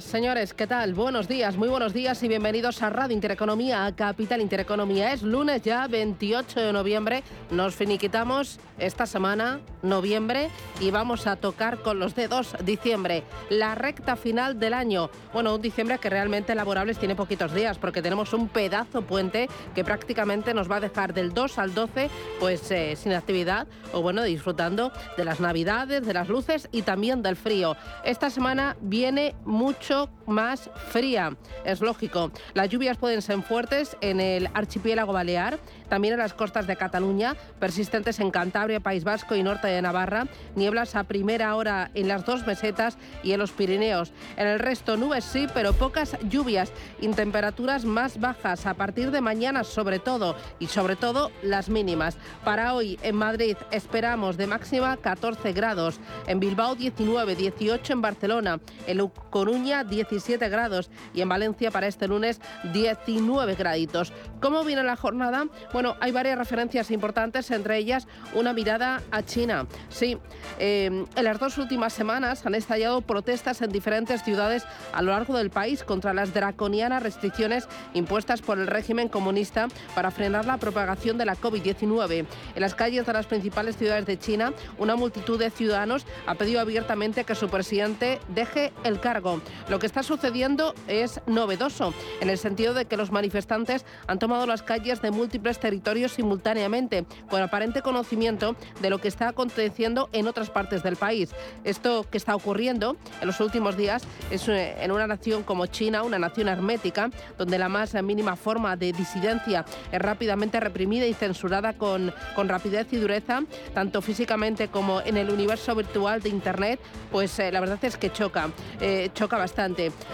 Señores, ¿qué tal? Buenos días, muy buenos días y bienvenidos a Radio Intereconomía, a Capital Intereconomía. Es lunes ya, 28 de noviembre. Nos finiquitamos esta semana, noviembre, y vamos a tocar con los dedos diciembre, la recta final del año. Bueno, un diciembre que realmente laborables tiene poquitos días, porque tenemos un pedazo puente que prácticamente nos va a dejar del 2 al 12, pues eh, sin actividad, o bueno, disfrutando de las navidades, de las luces y también del frío. Esta semana viene mucho más fría. Es lógico. Las lluvias pueden ser fuertes en el archipiélago balear, también en las costas de Cataluña, persistentes en Cantabria, País Vasco y norte de Navarra, nieblas a primera hora en las dos mesetas y en los Pirineos. En el resto nubes sí, pero pocas lluvias y temperaturas más bajas a partir de mañana sobre todo y sobre todo las mínimas. Para hoy en Madrid esperamos de máxima 14 grados, en Bilbao 19, 18 en Barcelona, en Coruña 17 grados y en Valencia para este lunes 19 graditos. ¿Cómo viene la jornada? Bueno, hay varias referencias importantes, entre ellas una mirada a China. Sí, eh, en las dos últimas semanas han estallado protestas en diferentes ciudades a lo largo del país contra las draconianas restricciones impuestas por el régimen comunista para frenar la propagación de la COVID-19. En las calles de las principales ciudades de China, una multitud de ciudadanos ha pedido abiertamente que su presidente deje el cargo. Lo que está sucediendo es novedoso, en el sentido de que los manifestantes han tomado las calles de múltiples territorios simultáneamente, con aparente conocimiento de lo que está aconteciendo en otras partes del país. Esto que está ocurriendo en los últimos días es eh, en una nación como China, una nación hermética, donde la más mínima forma de disidencia es rápidamente reprimida y censurada con, con rapidez y dureza, tanto físicamente como en el universo virtual de Internet, pues eh, la verdad es que choca, eh, choca bastante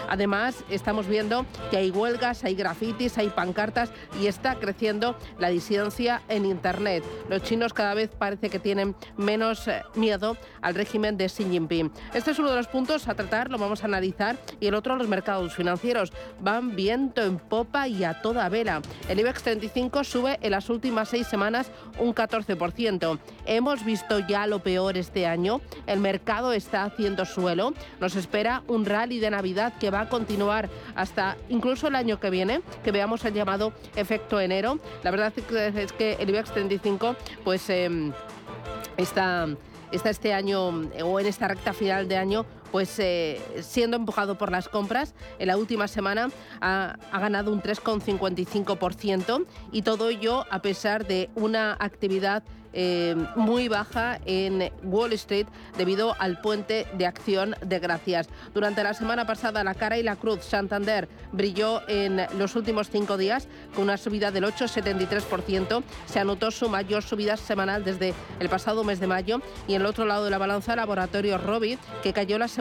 Además, estamos viendo que hay huelgas, hay grafitis, hay pancartas y está creciendo la disidencia en Internet. Los chinos cada vez parece que tienen menos eh, miedo al régimen de Xi Jinping. Este es uno de los puntos a tratar, lo vamos a analizar, y el otro, los mercados financieros. Van viento en popa y a toda vela. El IBEX 35 sube en las últimas seis semanas un 14%. Hemos visto ya lo peor este año. El mercado está haciendo suelo. Nos espera un rally de Navidad que va a continuar hasta incluso el año que viene, que veamos el llamado efecto enero. La verdad es que el IBEX 35 pues em, está, está este año o en esta recta final de año pues eh, siendo empujado por las compras, en la última semana ha, ganado un 3,55% y todo ello a pesar de una actividad eh, muy baja en Wall Street debido al puente de acción de gracias. Durante la semana pasada, la cara y la cruz Santander brilló en los últimos cinco días con una subida del 8,73%. Se anotó su mayor subida semanal desde el pasado mes de mayo. Y en el otro lado de la balanza, Laboratorio Robbie, que cayó la semana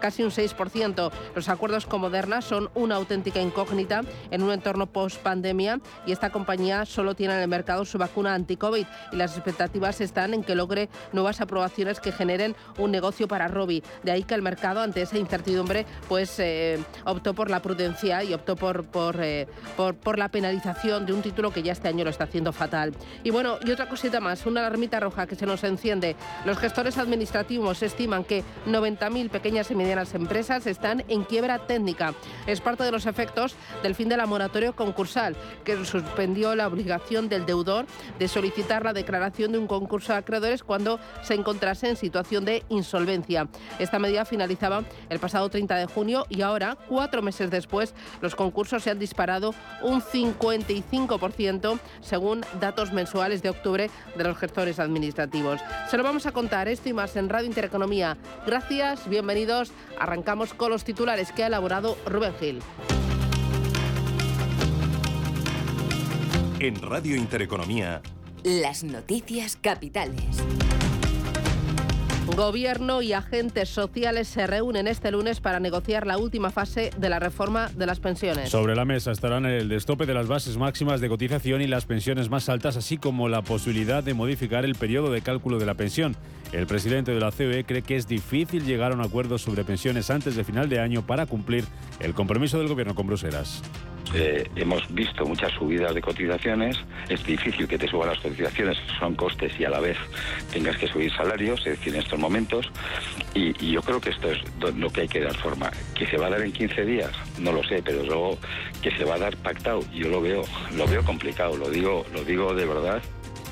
casi un 6%. Los acuerdos con Moderna son una auténtica incógnita en un entorno post-pandemia y esta compañía solo tiene en el mercado su vacuna anti-COVID y las expectativas están en que logre nuevas aprobaciones que generen un negocio para Robi. De ahí que el mercado, ante esa incertidumbre, pues eh, optó por la prudencia y optó por, eh, por, por, la penalización de un título que ya este año lo está haciendo fatal. Y bueno, y otra cosita más, una alarmita roja que se nos enciende. Los gestores administrativos estiman que 90.000 pequeñas y medianas empresas están en quiebra técnica. Es parte de los efectos del fin de la moratoria concursal, que suspendió la obligación del deudor de solicitar la declaración de un concurso de acreedores cuando se encontrase en situación de insolvencia. Esta medida finalizaba el pasado 30 de junio y ahora, cuatro meses después, los concursos se han disparado un 55% según datos mensuales de octubre de los gestores administrativos. Se lo vamos a contar esto y más en Radio Intereconomía. Gracias, bienvenidos. Arrancamos con los titulares que ha elaborado Rubén Gil. En Radio Intereconomía, las noticias capitales. Gobierno y agentes sociales se reúnen este lunes para negociar la última fase de la reforma de las pensiones. Sobre la mesa estarán el destope de las bases máximas de cotización y las pensiones más altas, así como la posibilidad de modificar el periodo de cálculo de la pensión. El presidente de la COE cree que es difícil llegar a un acuerdo sobre pensiones antes de final de año para cumplir el compromiso del gobierno con Bruselas. Eh, hemos visto muchas subidas de cotizaciones. Es difícil que te suban las cotizaciones, son costes y a la vez tengas que subir salarios, es decir, en estos momentos. Y, yo creo que esto es lo que hay que dar forma. ¿Que se va a dar en 15 días? No lo sé, pero luego que se va a dar pactado, yo lo veo, lo veo complicado, lo digo, lo digo de verdad.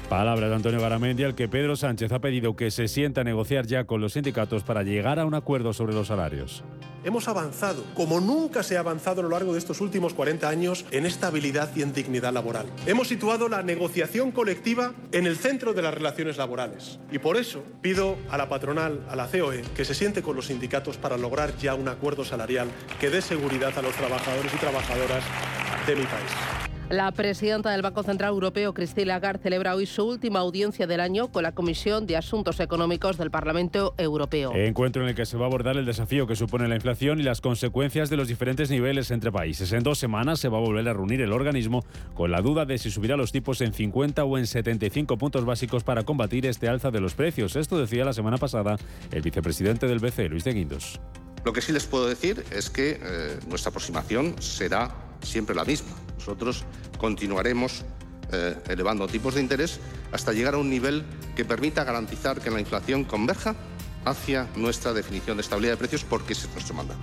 Palabra de Antonio Garamendi, al que Pedro Sánchez ha pedido que se sienta a negociar ya con los sindicatos para llegar a un acuerdo sobre los salarios. Hemos avanzado, como nunca se ha avanzado a lo largo de estos últimos 40 años, en estabilidad y en dignidad laboral. Hemos situado la negociación colectiva en el centro de las relaciones laborales. Y por eso pido a la patronal, a la COE, que se siente con los sindicatos para lograr ya un acuerdo salarial que dé seguridad a los trabajadores y trabajadoras de mi país. La presidenta del Banco Central Europeo, Christine Lagarde, celebra hoy su última audiencia del año con la Comisión de Asuntos Económicos del Parlamento Europeo. Encuentro en el que se va a abordar el desafío que supone la inflación y las consecuencias de los diferentes niveles entre países. En dos semanas se va a volver a reunir el organismo con la duda de si subirá los tipos en 50 o en 75 puntos básicos para combatir este alza de los precios. Esto decía la semana pasada el vicepresidente del BCE, Luis de Guindos. Lo que sí les puedo decir es que eh, nuestra aproximación será siempre la misma. Nosotros continuaremos eh, elevando tipos de interés hasta llegar a un nivel que permita garantizar que la inflación converja hacia nuestra definición de estabilidad de precios porque ese es nuestro mandato.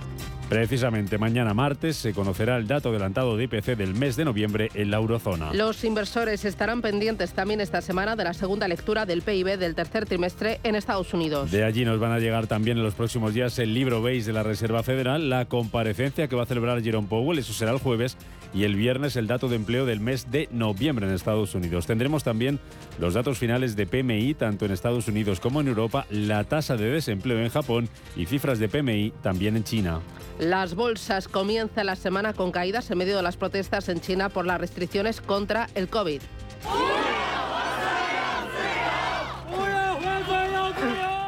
Precisamente mañana martes se conocerá el dato adelantado de IPC del mes de noviembre en la eurozona. Los inversores estarán pendientes también esta semana de la segunda lectura del PIB del tercer trimestre en Estados Unidos. De allí nos van a llegar también en los próximos días el libro beige de la Reserva Federal, la comparecencia que va a celebrar Jerome Powell, eso será el jueves, y el viernes el dato de empleo del mes de noviembre en Estados Unidos. Tendremos también los datos finales de PMI tanto en Estados Unidos como en Europa, la tasa de desempleo en Japón y cifras de PMI también en China. Las bolsas comienzan la semana con caídas en medio de las protestas en China por las restricciones contra el COVID.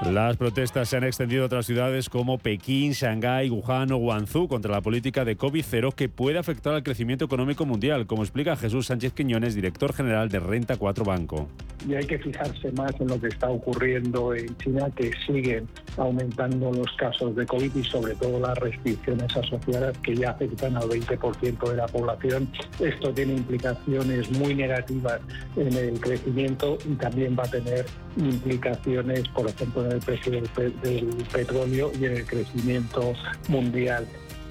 Las protestas se han extendido a otras ciudades como Pekín, Shanghái, Wuhan o Guangzhou contra la política de COVID-0 que puede afectar al crecimiento económico mundial, como explica Jesús Sánchez Quiñones, director general de Renta 4 Banco. Y hay que fijarse más en lo que está ocurriendo en China, que siguen aumentando los casos de COVID y sobre todo las restricciones asociadas que ya afectan al 20% de la población. Esto tiene implicaciones muy negativas en el crecimiento y también va a tener implicaciones, por ejemplo, en el precio del, del petróleo y en el crecimiento mundial.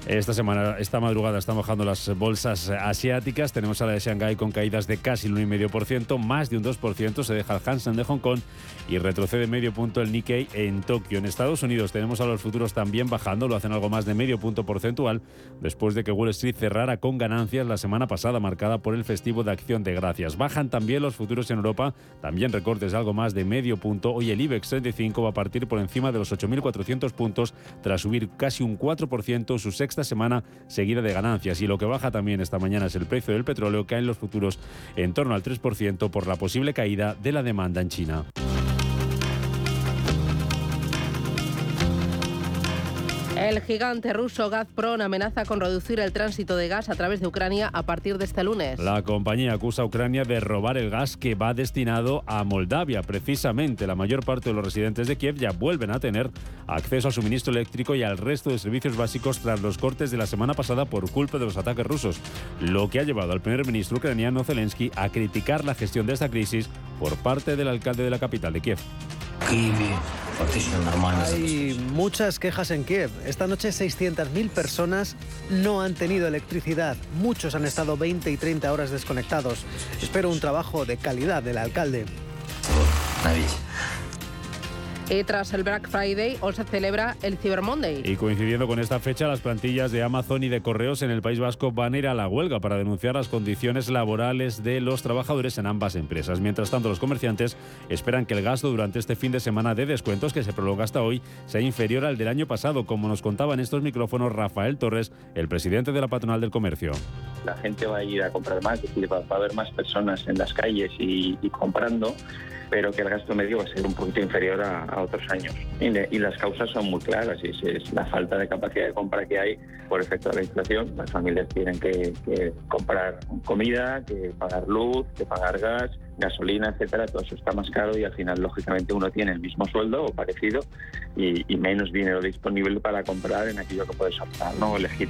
Esta semana, esta madrugada, están bajando las bolsas asiáticas. Tenemos a la de Shanghái con caídas de casi el 1,5%, más de un 2%. Se deja el Hansen de Hong Kong y retrocede medio punto el Nikkei en Tokio. En Estados Unidos tenemos a los futuros también bajando, lo hacen algo más de medio punto porcentual, después de que Wall Street cerrara con ganancias la semana pasada, marcada por el festivo de Acción de Gracias. Bajan también los futuros en Europa, también recortes algo más de medio punto. Hoy el IBEX 35 va a partir por encima de los 8.400 puntos tras subir casi un 4% su sexta semana seguida de ganancias. Y lo que baja también esta mañana es el precio del petróleo, que en los futuros en torno al 3% por la posible caída de la demanda en China. El gigante ruso Gazprom amenaza con reducir el tránsito de gas a través de Ucrania a partir de este lunes. La compañía acusa a Ucrania de robar el gas que va destinado a Moldavia. Precisamente la mayor parte de los residentes de Kiev ya vuelven a tener acceso al suministro eléctrico y al resto de servicios básicos tras los cortes de la semana pasada por culpa de los ataques rusos, lo que ha llevado al primer ministro ucraniano Zelensky a criticar la gestión de esta crisis por parte del alcalde de la capital de Kiev. Hay muchas quejas en Kiev. Esta noche 600.000 personas no han tenido electricidad. Muchos han estado 20 y 30 horas desconectados. Espero un trabajo de calidad del alcalde. Y tras el Black Friday, hoy se celebra el Cyber Monday. Y coincidiendo con esta fecha, las plantillas de Amazon y de Correos en el País Vasco van a ir a la huelga para denunciar las condiciones laborales de los trabajadores en ambas empresas. Mientras tanto, los comerciantes esperan que el gasto durante este fin de semana de descuentos, que se prolonga hasta hoy, sea inferior al del año pasado, como nos contaba en estos micrófonos Rafael Torres, el presidente de la patronal del comercio. La gente va a ir a comprar más, es decir, va, a haber más personas en las calles y, y comprando pero que el gasto medio va a ser un poquito inferior a, otros años. Y, las causas son muy claras, y es, la falta de capacidad de compra que hay por efecto de la inflación. Las familias tienen que, comprar comida, que pagar luz, que pagar gas, gasolina, etcétera, todo eso está más caro y al final, lógicamente, uno tiene el mismo sueldo o parecido y, y menos dinero disponible para comprar en aquello que puedes optar, ¿no? elegir.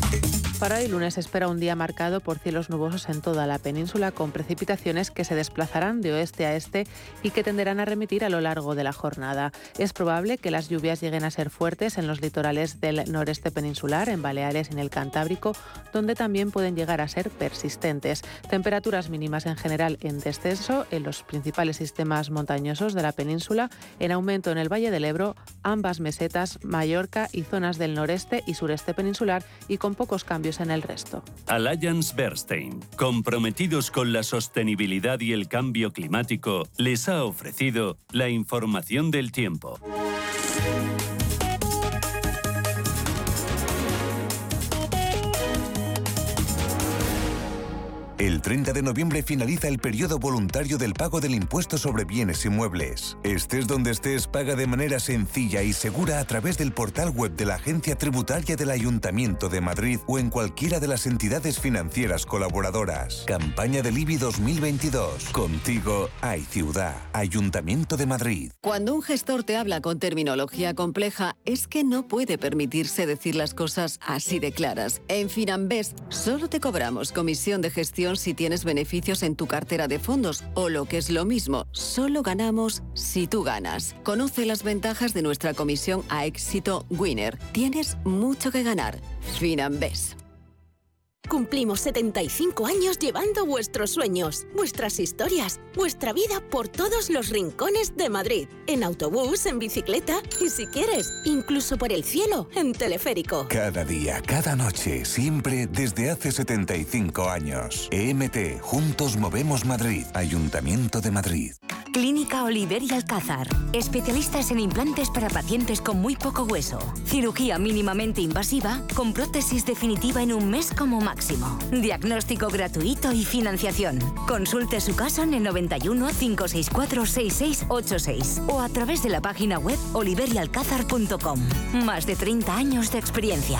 Para hoy lunes espera un día marcado por cielos nubosos en toda la península con precipitaciones que se desplazarán de oeste a este y que tenderán a remitir a lo largo de la jornada. Es probable que las lluvias lleguen a ser fuertes en los litorales del noreste peninsular, en Baleares y en el Cantábrico, donde también pueden llegar a ser persistentes. Temperaturas mínimas en general en descenso en los principales sistemas montañosos de la península, en aumento en el Valle del Ebro, ambas mesetas, Mallorca y zonas del noreste y sureste peninsular y con pocos cambios en el resto. Alliance Bernstein, comprometidos con la sostenibilidad y el cambio climático, les ha ofrecido la información del tiempo. El 30 de noviembre finaliza el periodo voluntario del pago del impuesto sobre bienes inmuebles. Estés donde estés, paga de manera sencilla y segura a través del portal web de la Agencia Tributaria del Ayuntamiento de Madrid o en cualquiera de las entidades financieras colaboradoras. Campaña del IBI 2022. Contigo hay ciudad. Ayuntamiento de Madrid. Cuando un gestor te habla con terminología compleja, es que no puede permitirse decir las cosas así de claras. En Finambest solo te cobramos comisión de gestión si tienes beneficios en tu cartera de fondos o lo que es lo mismo, solo ganamos si tú ganas. Conoce las ventajas de nuestra comisión a éxito Winner. Tienes mucho que ganar. Finambes. Cumplimos 75 años llevando vuestros sueños, vuestras historias, vuestra vida por todos los rincones de Madrid. En autobús, en bicicleta y si quieres, incluso por el cielo, en teleférico. Cada día, cada noche, siempre desde hace 75 años. EMT, Juntos Movemos Madrid, Ayuntamiento de Madrid. Clínica Oliver y Alcázar. Especialistas en implantes para pacientes con muy poco hueso. Cirugía mínimamente invasiva con prótesis definitiva en un mes como máximo. Diagnóstico gratuito y financiación. Consulte su caso en el 91 564 6686 o a través de la página web oliverialcázar.com. Más de 30 años de experiencia.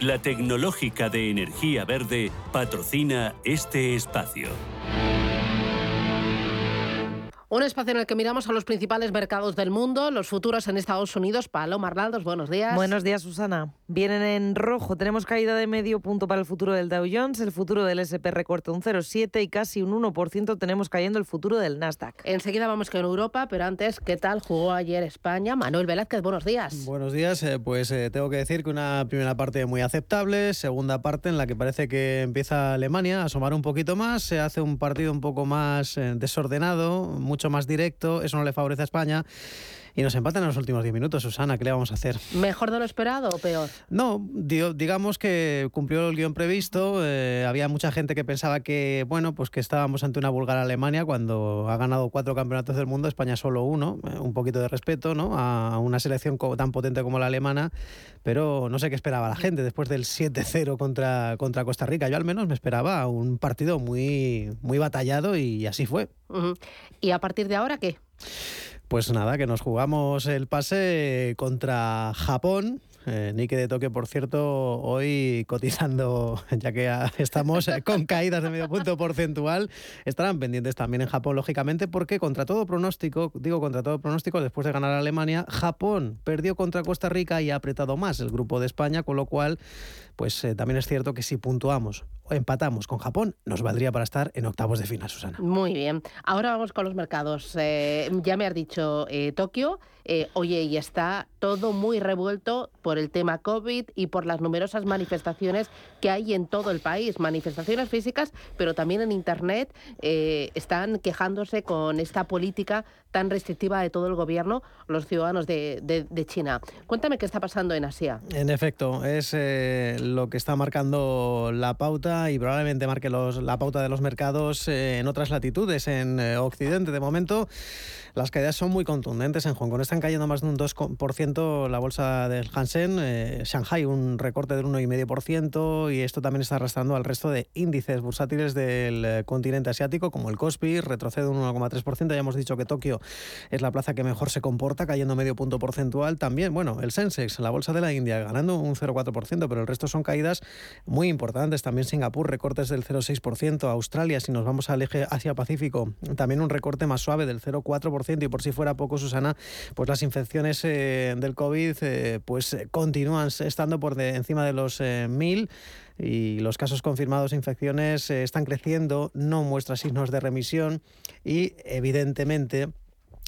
La tecnológica de energía verde, patrocina este espacio. Un espacio en el que miramos a los principales mercados del mundo, los futuros en Estados Unidos. Paloma Arnaldos, buenos días. Buenos días, Susana. Vienen en rojo. Tenemos caída de medio punto para el futuro del Dow Jones, el futuro del SP recorta un 0,7 y casi un 1% tenemos cayendo el futuro del Nasdaq. Enseguida vamos con Europa, pero antes, ¿qué tal jugó ayer España? Manuel Velázquez, buenos días. Buenos días. Eh, pues eh, tengo que decir que una primera parte muy aceptable, segunda parte en la que parece que empieza Alemania a asomar un poquito más, se hace un partido un poco más eh, desordenado, mucho más directo, eso no le favorece a España. Y nos empatan en los últimos 10 minutos, Susana, ¿qué le vamos a hacer? ¿Mejor de lo esperado o peor? No, digamos que cumplió el guion previsto. Eh, había mucha gente que pensaba que, bueno, pues que estábamos ante una vulgar Alemania cuando ha ganado cuatro campeonatos del mundo, España solo uno. Eh, un poquito de respeto, ¿no? A una selección tan potente como la alemana, pero no sé qué esperaba la gente después del 7-0 contra, contra Costa Rica. Yo al menos me esperaba un partido muy, muy batallado y así fue. ¿Y a partir de ahora qué? Pues nada, que nos jugamos el pase contra Japón. Eh, Nike de Tokio, por cierto, hoy cotizando, ya que estamos con caídas de medio punto porcentual, estarán pendientes también en Japón, lógicamente, porque contra todo pronóstico, digo contra todo pronóstico, después de ganar a Alemania, Japón perdió contra Costa Rica y ha apretado más el grupo de España, con lo cual, pues eh, también es cierto que si puntuamos o empatamos con Japón, nos valdría para estar en octavos de final, Susana. Muy bien. Ahora vamos con los mercados. Eh, ya me has dicho Tokio. oye, y está todo muy revuelto por el tema COVID y por las numerosas manifestaciones que hay en todo el país. Manifestaciones físicas, pero también en Internet eh, están quejándose con esta política tan restrictiva de todo el gobierno los ciudadanos de, China. Cuéntame qué está pasando en Asia. En efecto, es eh, lo que está marcando la pauta y probablemente marque los, la pauta de los mercados eh, en otras latitudes, en Occidente. De momento, las caídas son muy contundentes. En Hong Kong están cayendo más de un 2% la bolsa del Hansen, eh, Shanghai un recorte del 1,5% y esto también está arrastrando al resto de índices bursátiles del eh, continente asiático, como el Kospi, retrocede un 1,3%. Ya hemos dicho que Tokio es la plaza que mejor se comporta, cayendo medio punto porcentual. También, bueno, el Sensex, la bolsa de la India, ganando un 0,4%, pero el resto son caídas muy importantes. También Singapur, recortes del 0,6%. Australia, si nos vamos al eje Asia-Pacífico, también un recorte más suave del 0,4% y por si fuera poco, Susana, pues las infecciones eh, del COVID eh, pues eh, continúan estando por encima de los mil y los casos confirmados de infecciones están creciendo, no muestra signos de remisión y evidentemente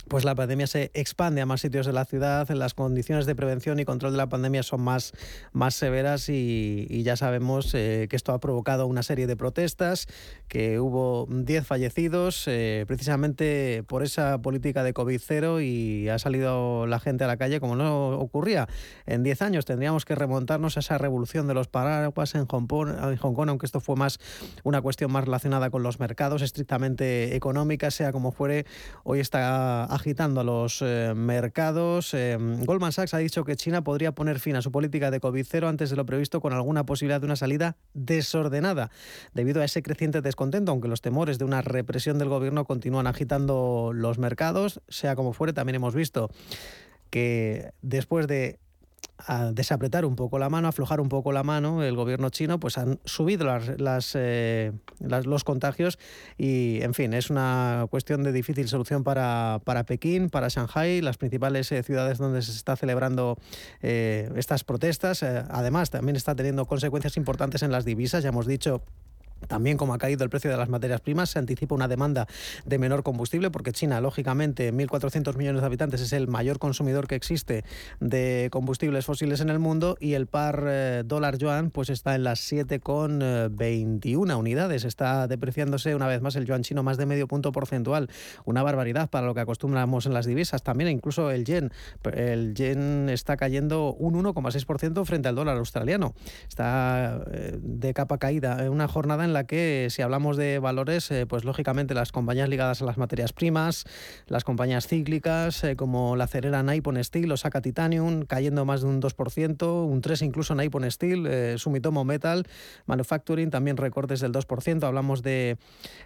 pues la pandemia se expande a más sitios de la ciudad, las condiciones de prevención y control de la pandemia son más, más severas y, ya sabemos eh, que esto ha provocado una serie de protestas, que hubo 10 fallecidos eh, precisamente por esa política de COVID-0 y ha salido la gente a la calle como no ocurría en 10 años. Tendríamos que remontarnos a esa revolución de los paraguas en Hong Kong, en Hong Kong aunque esto fue más una cuestión más relacionada con los mercados, estrictamente económica, sea como fuere, hoy está agitando a los eh, mercados. Eh, Goldman Sachs ha dicho que China podría poner fin a su política de COVID-0 antes de lo previsto con alguna posibilidad de una salida desordenada debido a ese creciente descontento, aunque los temores de una represión del gobierno continúan agitando los mercados. Sea como fuere, también hemos visto que después de a desapretar un poco la mano, aflojar un poco la mano, el gobierno chino, pues han subido las, eh, los contagios y, en fin, es una cuestión de difícil solución para, para Pekín, para Shanghai, las principales eh, ciudades donde se está celebrando eh, estas protestas. además, también está teniendo consecuencias importantes en las divisas, ya hemos dicho también como ha caído el precio de las materias primas, se anticipa una demanda de menor combustible porque China, lógicamente, 1.400 millones de habitantes, es el mayor consumidor que existe de combustibles fósiles en el mundo y el par eh, dólar-yuan pues está en las 7,21 unidades. Está depreciándose una vez más el yuan chino más de medio punto porcentual. Una barbaridad para lo que acostumbramos en las divisas. También incluso el yen. El yen está cayendo un 1,6% frente al dólar australiano. Está eh, de capa caída. Una jornada en la que si hablamos de valores, eh, pues lógicamente las compañías ligadas a las materias primas, las compañías cíclicas eh, como la cerera Nippon Steel, Osaka Titanium, cayendo más de un 2%, un 3% incluso Nippon Steel, eh, Sumitomo Metal, Manufacturing, también recortes del 2%. Hablamos de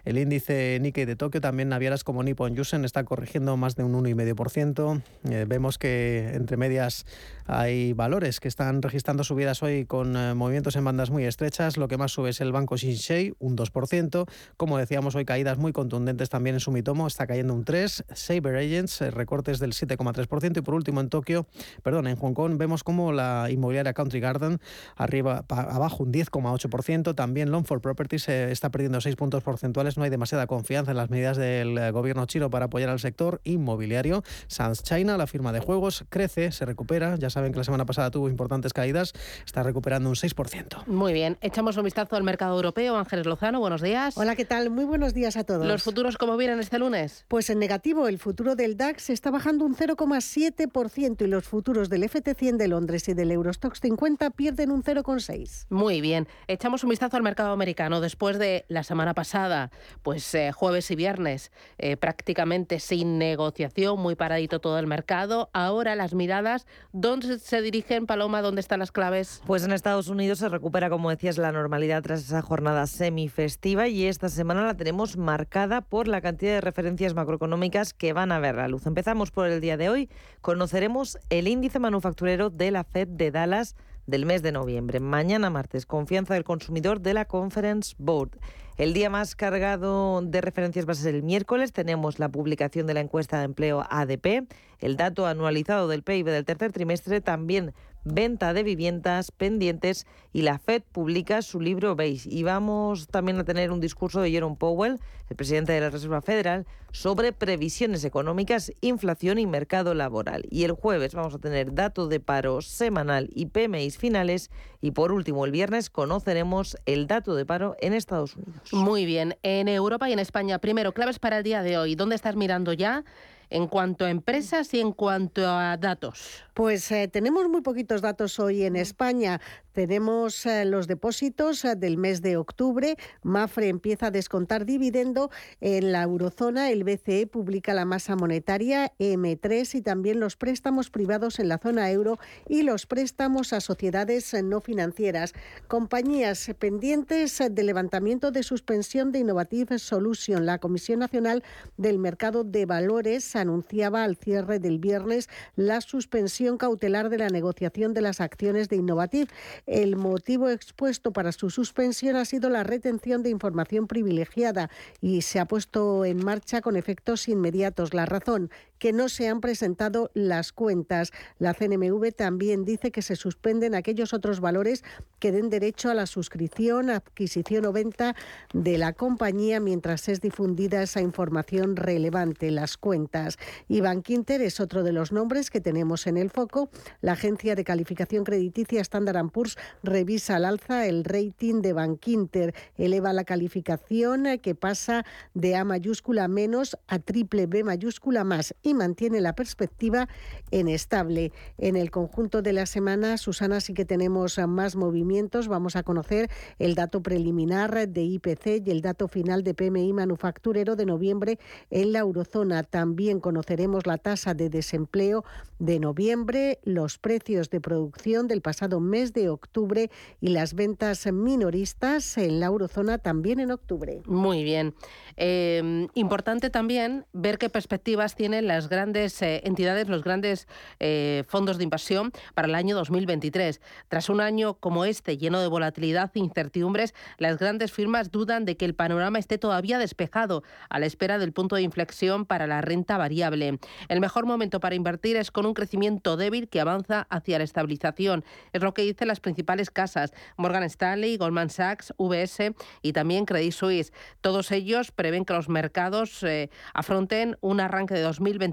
el índice Nikkei de Tokio, también navieras como Nippon Yusen está corrigiendo más de un 1,5%. vemos que entre medias hay valores que están registrando subidas hoy con movimientos en bandas muy estrechas. Lo que más sube es el banco Shinsei un 2%. Como decíamos, hoy caídas muy contundentes también en Sumitomo, está cayendo un 3%. Saber Agents, eh, recortes del 7,3%. Y por último, en Tokio, perdón, en Hong Kong, vemos como la inmobiliaria Country Garden, arriba, abajo un 10,8%. También Longford Properties eh, está perdiendo 6 puntos porcentuales. No hay demasiada confianza en las medidas del eh, gobierno chino para apoyar al sector inmobiliario. Sans China, la firma de juegos, crece, se recupera. Ya saben que la semana pasada tuvo importantes caídas. Está recuperando un 6%. Muy bien. Echamos un vistazo al mercado europeo. Ángeles Lozano, buenos días. Hola, ¿qué tal? Muy buenos días a todos. ¿Los futuros cómo vienen este lunes? Pues en negativo, el futuro del DAX está bajando un 0,7% y los futuros del FT100 de Londres y del Eurostox 50 pierden un 0,6%. Muy bien. Echamos un vistazo al mercado americano después de la semana pasada, pues eh, jueves y viernes, eh, prácticamente sin negociación, muy paradito todo el mercado. Ahora las miradas, ¿dónde se dirigen, Paloma? ¿Dónde están las claves? Pues en Estados Unidos se recupera, como decías, la normalidad tras esa jornada semifestiva y esta semana la tenemos marcada por la cantidad de referencias macroeconómicas que van a ver la luz. Empezamos por el día de hoy. Conoceremos el índice manufacturero de la Fed de Dallas del mes de noviembre. Mañana martes, confianza del consumidor de la Conference Board. El día más cargado de referencias va a ser el miércoles. Tenemos la publicación de la encuesta de empleo ADP, el dato anualizado del PIB del tercer trimestre, también venta de viviendas pendientes y la Fed publica su libro Beige. Y vamos también a tener un discurso de Jerome Powell, el presidente de la Reserva Federal, sobre previsiones económicas, inflación y mercado laboral. Y el jueves vamos a tener dato de paro semanal y PMIs finales. Y por último, el viernes conoceremos el dato de paro en Estados Unidos. Muy bien. En Europa y en España, primero, claves para el día de hoy. ¿Dónde estás mirando ya? En cuanto a empresas y en cuanto a datos? Pues eh, tenemos muy poquitos datos hoy en España. Tenemos eh, los depósitos eh, del mes de octubre. Mafre empieza a descontar dividendo en la eurozona. El BCE publica la masa monetaria M3 y también los préstamos privados en la zona euro y los préstamos a sociedades no financieras. Compañías pendientes de levantamiento de suspensión de Innovative Solution. La Comisión Nacional del Mercado de Valores anunciaba al cierre del viernes la suspensión cautelar de la negociación de las acciones de Innovative. El motivo expuesto para su suspensión ha sido la retención de información privilegiada y se ha puesto en marcha con efectos inmediatos. La razón, que no se han presentado las cuentas. La CNMV también dice que se suspenden aquellos otros valores que den derecho a la suscripción, adquisición o venta de la compañía mientras es difundida esa información relevante, las cuentas. Y Bankinter es otro de los nombres que tenemos en el foco. La agencia de calificación crediticia Standard Poor's revisa al alza el rating de Bankinter, eleva la calificación que pasa de A mayúscula menos a triple B mayúscula más y mantiene la perspectiva en estable. En el conjunto de la semana, Susana, sí que tenemos más movimientos. Vamos a conocer el dato preliminar de IPC y el dato final de PMI manufacturero de noviembre en la eurozona. También conoceremos la tasa de desempleo de noviembre, los precios de producción del pasado mes de octubre y las ventas minoristas en la eurozona también en octubre. Muy bien. Eh, importante también ver qué perspectivas tienen las grandes eh, entidades, los grandes eh, fondos de inversión para el año 2023. Tras un año como este, lleno de volatilidad e incertidumbres, las grandes firmas dudan de que el panorama esté todavía despejado a la espera del punto de inflexión para la renta variable. El mejor momento para invertir es con un crecimiento débil que avanza hacia la estabilización. Es lo que dicen las principales casas, Morgan Stanley, Goldman Sachs, VS y también Credit Suisse. Todos ellos prevén que los mercados eh, afronten un arranque de 2023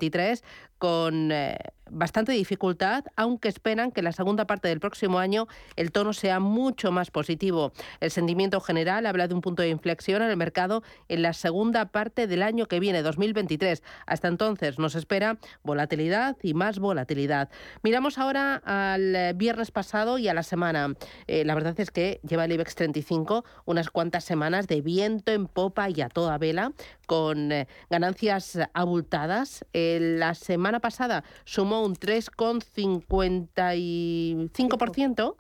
con eh, bastante dificultad, aunque esperan que en la segunda parte del próximo año el tono sea mucho más positivo. El sentimiento general habla de un punto de inflexión en el mercado en la segunda parte del año que viene, 2023. Hasta entonces nos espera volatilidad y más volatilidad. Miramos ahora al eh, viernes pasado y a la semana. Eh, la verdad es que lleva el IBEX 35 unas cuantas semanas de viento en popa y a toda vela, con eh, ganancias abultadas. la semana pasada sumó un 3,55%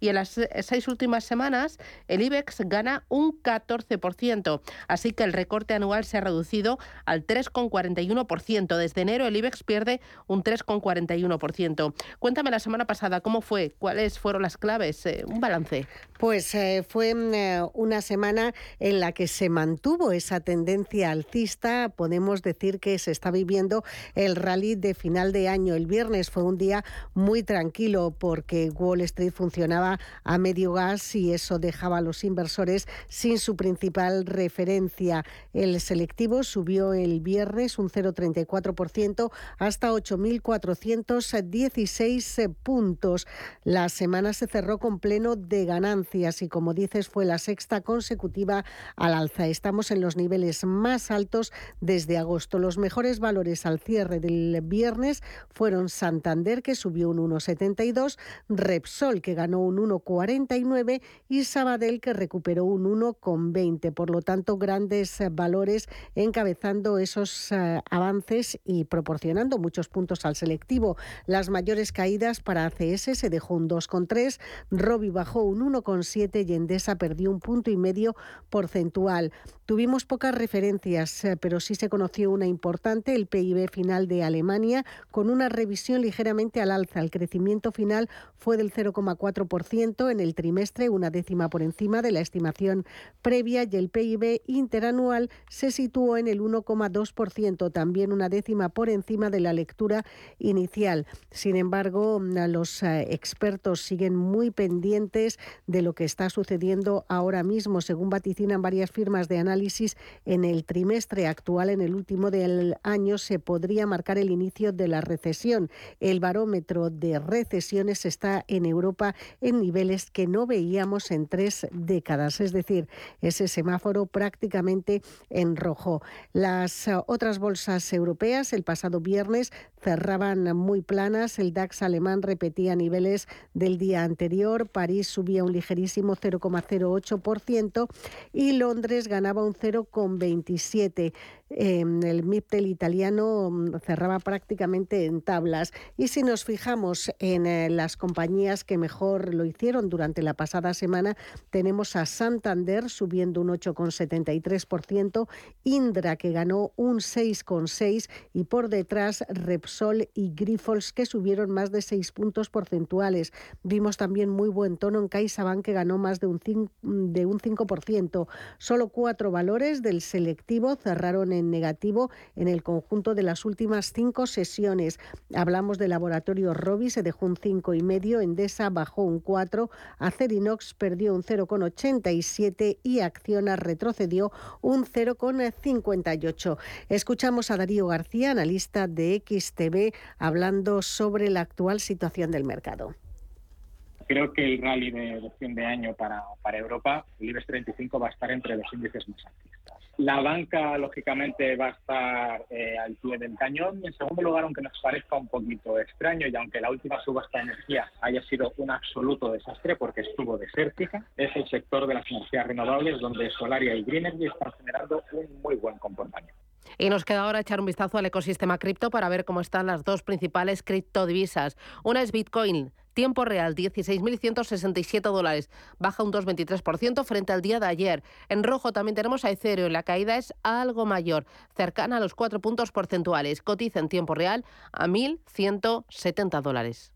y en las seis últimas semanas el IBEX gana un 14%, así que el recorte anual se ha reducido al 3,41%. Desde enero el IBEX pierde un 3,41%. Cuéntame la semana pasada cómo fue, cuáles fueron las claves, eh, un balance. Pues eh, fue eh, una semana en la que se mantuvo esa tendencia alcista. Podemos decir que se está viviendo el rally de final de año. El viernes fue un día muy tranquilo porque Wall Street funcionaba a medio gas y eso dejaba a los inversores sin su principal referencia. El selectivo subió el viernes un 0,34% hasta 8.416 puntos. La semana se cerró con pleno de ganancias y como dices fue la sexta consecutiva al alza. Estamos en los niveles más altos desde agosto. Los mejores valores al cierre del viernes fueron Santander que subió un 1,72, Repsol que ganó un un 1,49 y Sabadell que recuperó un 1,20. Por lo tanto, grandes eh, valores encabezando esos eh, avances y proporcionando muchos puntos al selectivo. Las mayores caídas para ACS se dejó un 2,3, Robi bajó un 1,7 y Endesa perdió un punto y medio porcentual. Tuvimos pocas referencias, eh, pero sí se conoció una importante, el PIB final de Alemania, con una revisión ligeramente al alza. El crecimiento final fue del 0,4% en el trimestre, una décima por encima de la estimación previa, y el PIB interanual se situó en el 1,2%, también una décima por encima de la lectura inicial. Sin embargo, los eh, expertos siguen muy pendientes de lo que está sucediendo ahora mismo, según vaticinan varias firmas de análisis en el trimestre actual, en el último del año, se podría marcar el inicio de la recesión. El barómetro de recesiones está en Europa en niveles que no veíamos en tres décadas, es decir, ese semáforo prácticamente en rojo. Las eh, otras bolsas europeas el pasado viernes cerraban muy planas. El DAX alemán repetía niveles del día anterior. París subía un ligerísimo 0,08% y Londres ganaba un 0,27%. Em, el MIPTEL italiano mm, cerraba prácticamente en tablas. Y si nos fijamos en eh, las compañías que mejor lo hicieron durante la pasada semana, tenemos a Santander subiendo un 8,73%, Indra que ganó un 6,6% y por detrás Repsol y Grifols que subieron más de 6 puntos porcentuales. Vimos también muy buen tono en CaixaBank que ganó más de un, de un 5%. Solo cuatro valores del selectivo cerraron en negativo en el conjunto de las últimas cinco sesiones. Hablamos del laboratorio Robi, se dejó un 5,5, Endesa bajó un 4, Acerinox perdió un 0,87 y Acciona retrocedió un 0,58. Escuchamos a Darío García, analista de XTV, hablando sobre la actual situación del mercado creo que el rally de, fin de año para, para Europa, el IBEX 35 va a estar entre los índices más altistas. La banca, lógicamente, va a estar eh, al pie del cañón. Y en segundo lugar, aunque nos parezca un poquito extraño y aunque la última subasta de energía haya sido un absoluto desastre porque estuvo desértica, es el sector de las energías renovables donde Solaria y Green Energy están generando un muy buen comportamiento. Y nos queda ahora echar un vistazo al ecosistema cripto para ver cómo están las dos principales criptodivisas. Una es Bitcoin, tiempo real 16.167 dólares, baja un 2,23% frente al día de ayer. En rojo también tenemos a Ethereum, la caída es algo mayor, cercana a los 4 puntos porcentuales. Cotiza en tiempo real a 1.170 dólares.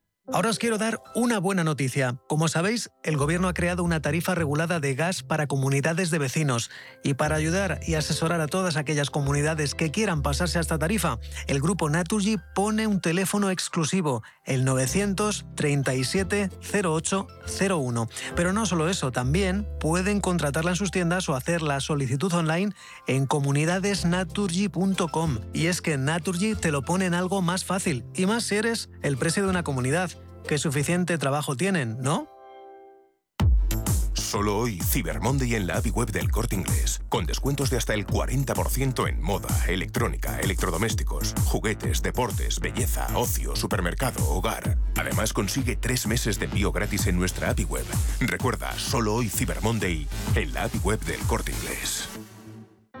Ahora os quiero dar una buena noticia. Como sabéis, el gobierno ha creado una tarifa regulada de gas para comunidades de vecinos. Y para ayudar y asesorar a todas aquellas comunidades que quieran pasarse a esta tarifa, el grupo Naturgy pone un teléfono exclusivo, el 937 0801. Pero no solo eso, también pueden contratarla en sus tiendas o hacer la solicitud online en comunidadesnaturgy.com. Y es que Naturgy te lo pone en algo más fácil, y más si eres el precio de una comunidad. Qué suficiente trabajo tienen, ¿no? Solo hoy, Cyber Monday en la API web del Corte Inglés, con descuentos de hasta el 40% en moda, electrónica, electrodomésticos, juguetes, deportes, belleza, ocio, supermercado, hogar. Además, consigue tres meses de envío gratis en nuestra API web. Recuerda, solo hoy Cyber Monday en la API web del Corte Inglés.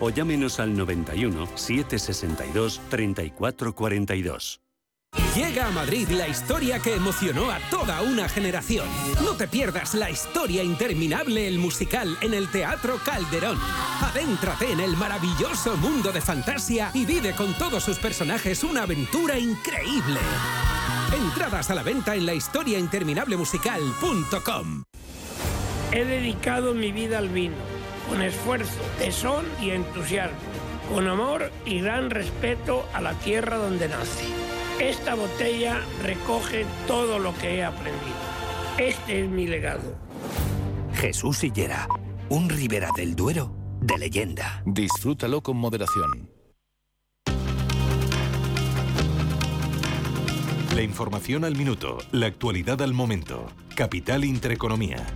o llámenos al 91 762 3442. Llega a Madrid la historia que emocionó a toda una generación. No te pierdas la historia interminable, el musical, en el Teatro Calderón. Adéntrate en el maravilloso mundo de fantasía y vive con todos sus personajes una aventura increíble. Entradas a la venta en la historiainterminablemusical.com. He dedicado mi vida al vino, con esfuerzo, tesón y entusiasmo, con amor y gran respeto a la tierra donde nací. Esta botella recoge todo lo que he aprendido. Este es mi legado. Jesús Sillera, un Ribera del Duero de leyenda. Disfrútalo con moderación. La información al minuto, la actualidad al momento. Capital Intereconomía.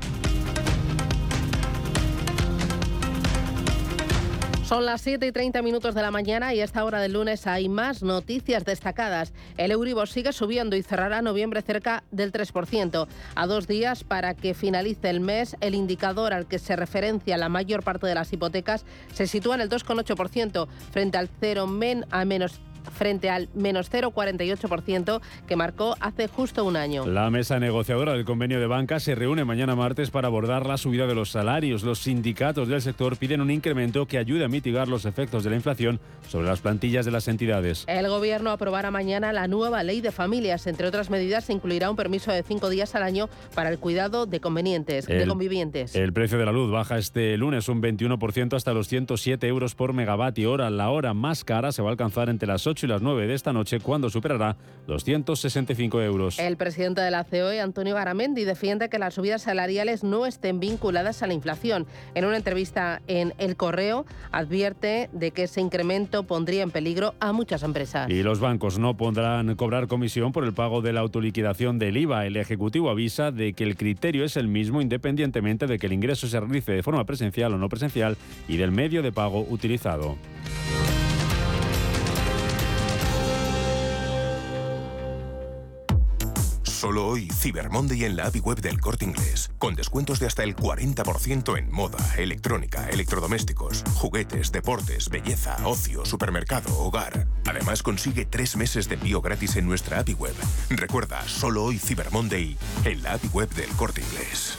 Son las 7 y 30 minutos de la mañana y a esta hora del lunes hay más noticias destacadas. El Euribor sigue subiendo y cerrará noviembre cerca del 3%. A dos días para que finalice el mes, el indicador al que se referencia la mayor parte de las hipotecas se sitúa en el 2,8% frente al 0 men a menos frente al menos 0,48% que marcó hace justo un año. La mesa negociadora del convenio de banca se reúne mañana martes para abordar la subida de los salarios. Los sindicatos del sector piden un incremento que ayude a mitigar los efectos de la inflación sobre las plantillas de las entidades. El gobierno aprobará mañana la nueva ley de familias. Entre otras medidas, se incluirá un permiso de cinco días al año para el cuidado de convenientes, de convivientes. El precio de la luz baja este lunes un 21% hasta los 107 euros por megavatio hora. La hora más cara se va a alcanzar entre las 8 y las 9 de esta noche, cuando superará los 165 euros. El presidente de la COE, Antonio Garamendi, defiende que las subidas salariales no estén vinculadas a la inflación. En una entrevista en El Correo, advierte de que ese incremento pondría en peligro a muchas empresas. Y los bancos no podrán cobrar comisión por el pago de la autoliquidación del IVA. El Ejecutivo avisa de que el criterio es el mismo independientemente de que el ingreso se realice de forma presencial o no presencial y del medio de pago utilizado. Solo hoy, Cyber Monday en la API web del Corte Inglés, con descuentos de hasta el 40% en moda, electrónica, electrodomésticos, juguetes, deportes, belleza, ocio, supermercado, hogar. Además, consigue tres meses de envío gratis en nuestra API web. Recuerda, solo hoy Cyber Monday en la API web del Corte Inglés.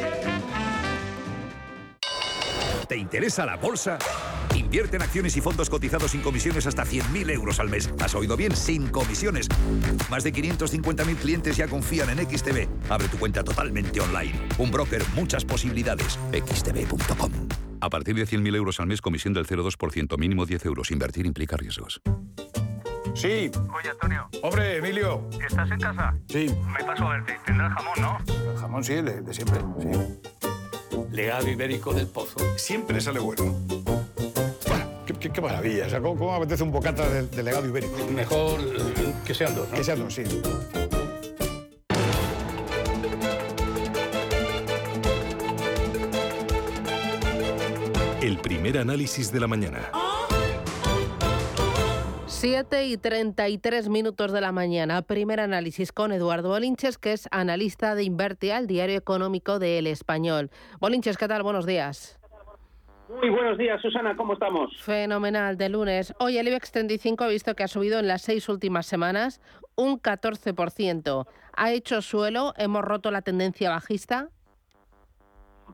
¿Te interesa la bolsa? Invierte en acciones y fondos cotizados sin comisiones hasta 100.000 euros al mes. ¿Has oído bien? Sin comisiones. Más de 550.000 clientes ya confían en XTB. Abre tu cuenta totalmente online. Un broker, muchas posibilidades. xtb.com. A partir de 100.000 euros al mes, comisión del 0,2%, mínimo 10 euros. Invertir implica riesgos. Sí. Oye, Antonio. Hombre, Emilio. ¿Estás en casa? Sí. Me paso a verte. Tendrás jamón, ¿no? El jamón sí, de, de siempre. Sí. Legado ibérico del pozo. Siempre sale bueno. Qué, qué- qué maravilla. O sea, ¿cómo, cómo apetece un bocata de, de legado ibérico? Mejor eh, que sean dos, ¿no? Que sean dos, sí. El primer análisis de la mañana. 7 y 33 minutos de la mañana. Primer análisis con Eduardo Bolinches, que es analista de Invertia, el diario económico de El Español. Bolinches, ¿qué tal? Buenos días. Muy buenos días, Susana, ¿cómo estamos? Fenomenal, de lunes. Hoy el IBEX 35 ha visto que ha subido en las seis últimas semanas un 14%. ¿Ha hecho suelo? ¿Hemos roto la tendencia bajista?